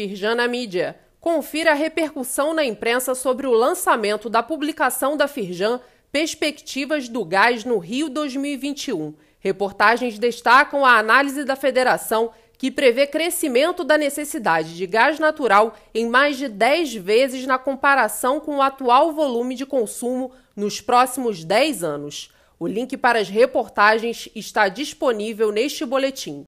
Firjan na mídia. Confira a repercussão na imprensa sobre o lançamento da publicação da Firjan Perspectivas do Gás no Rio 2021. Reportagens destacam a análise da federação que prevê crescimento da necessidade de gás natural em mais de 10 vezes na comparação com o atual volume de consumo nos próximos 10 anos. O link para as reportagens está disponível neste boletim.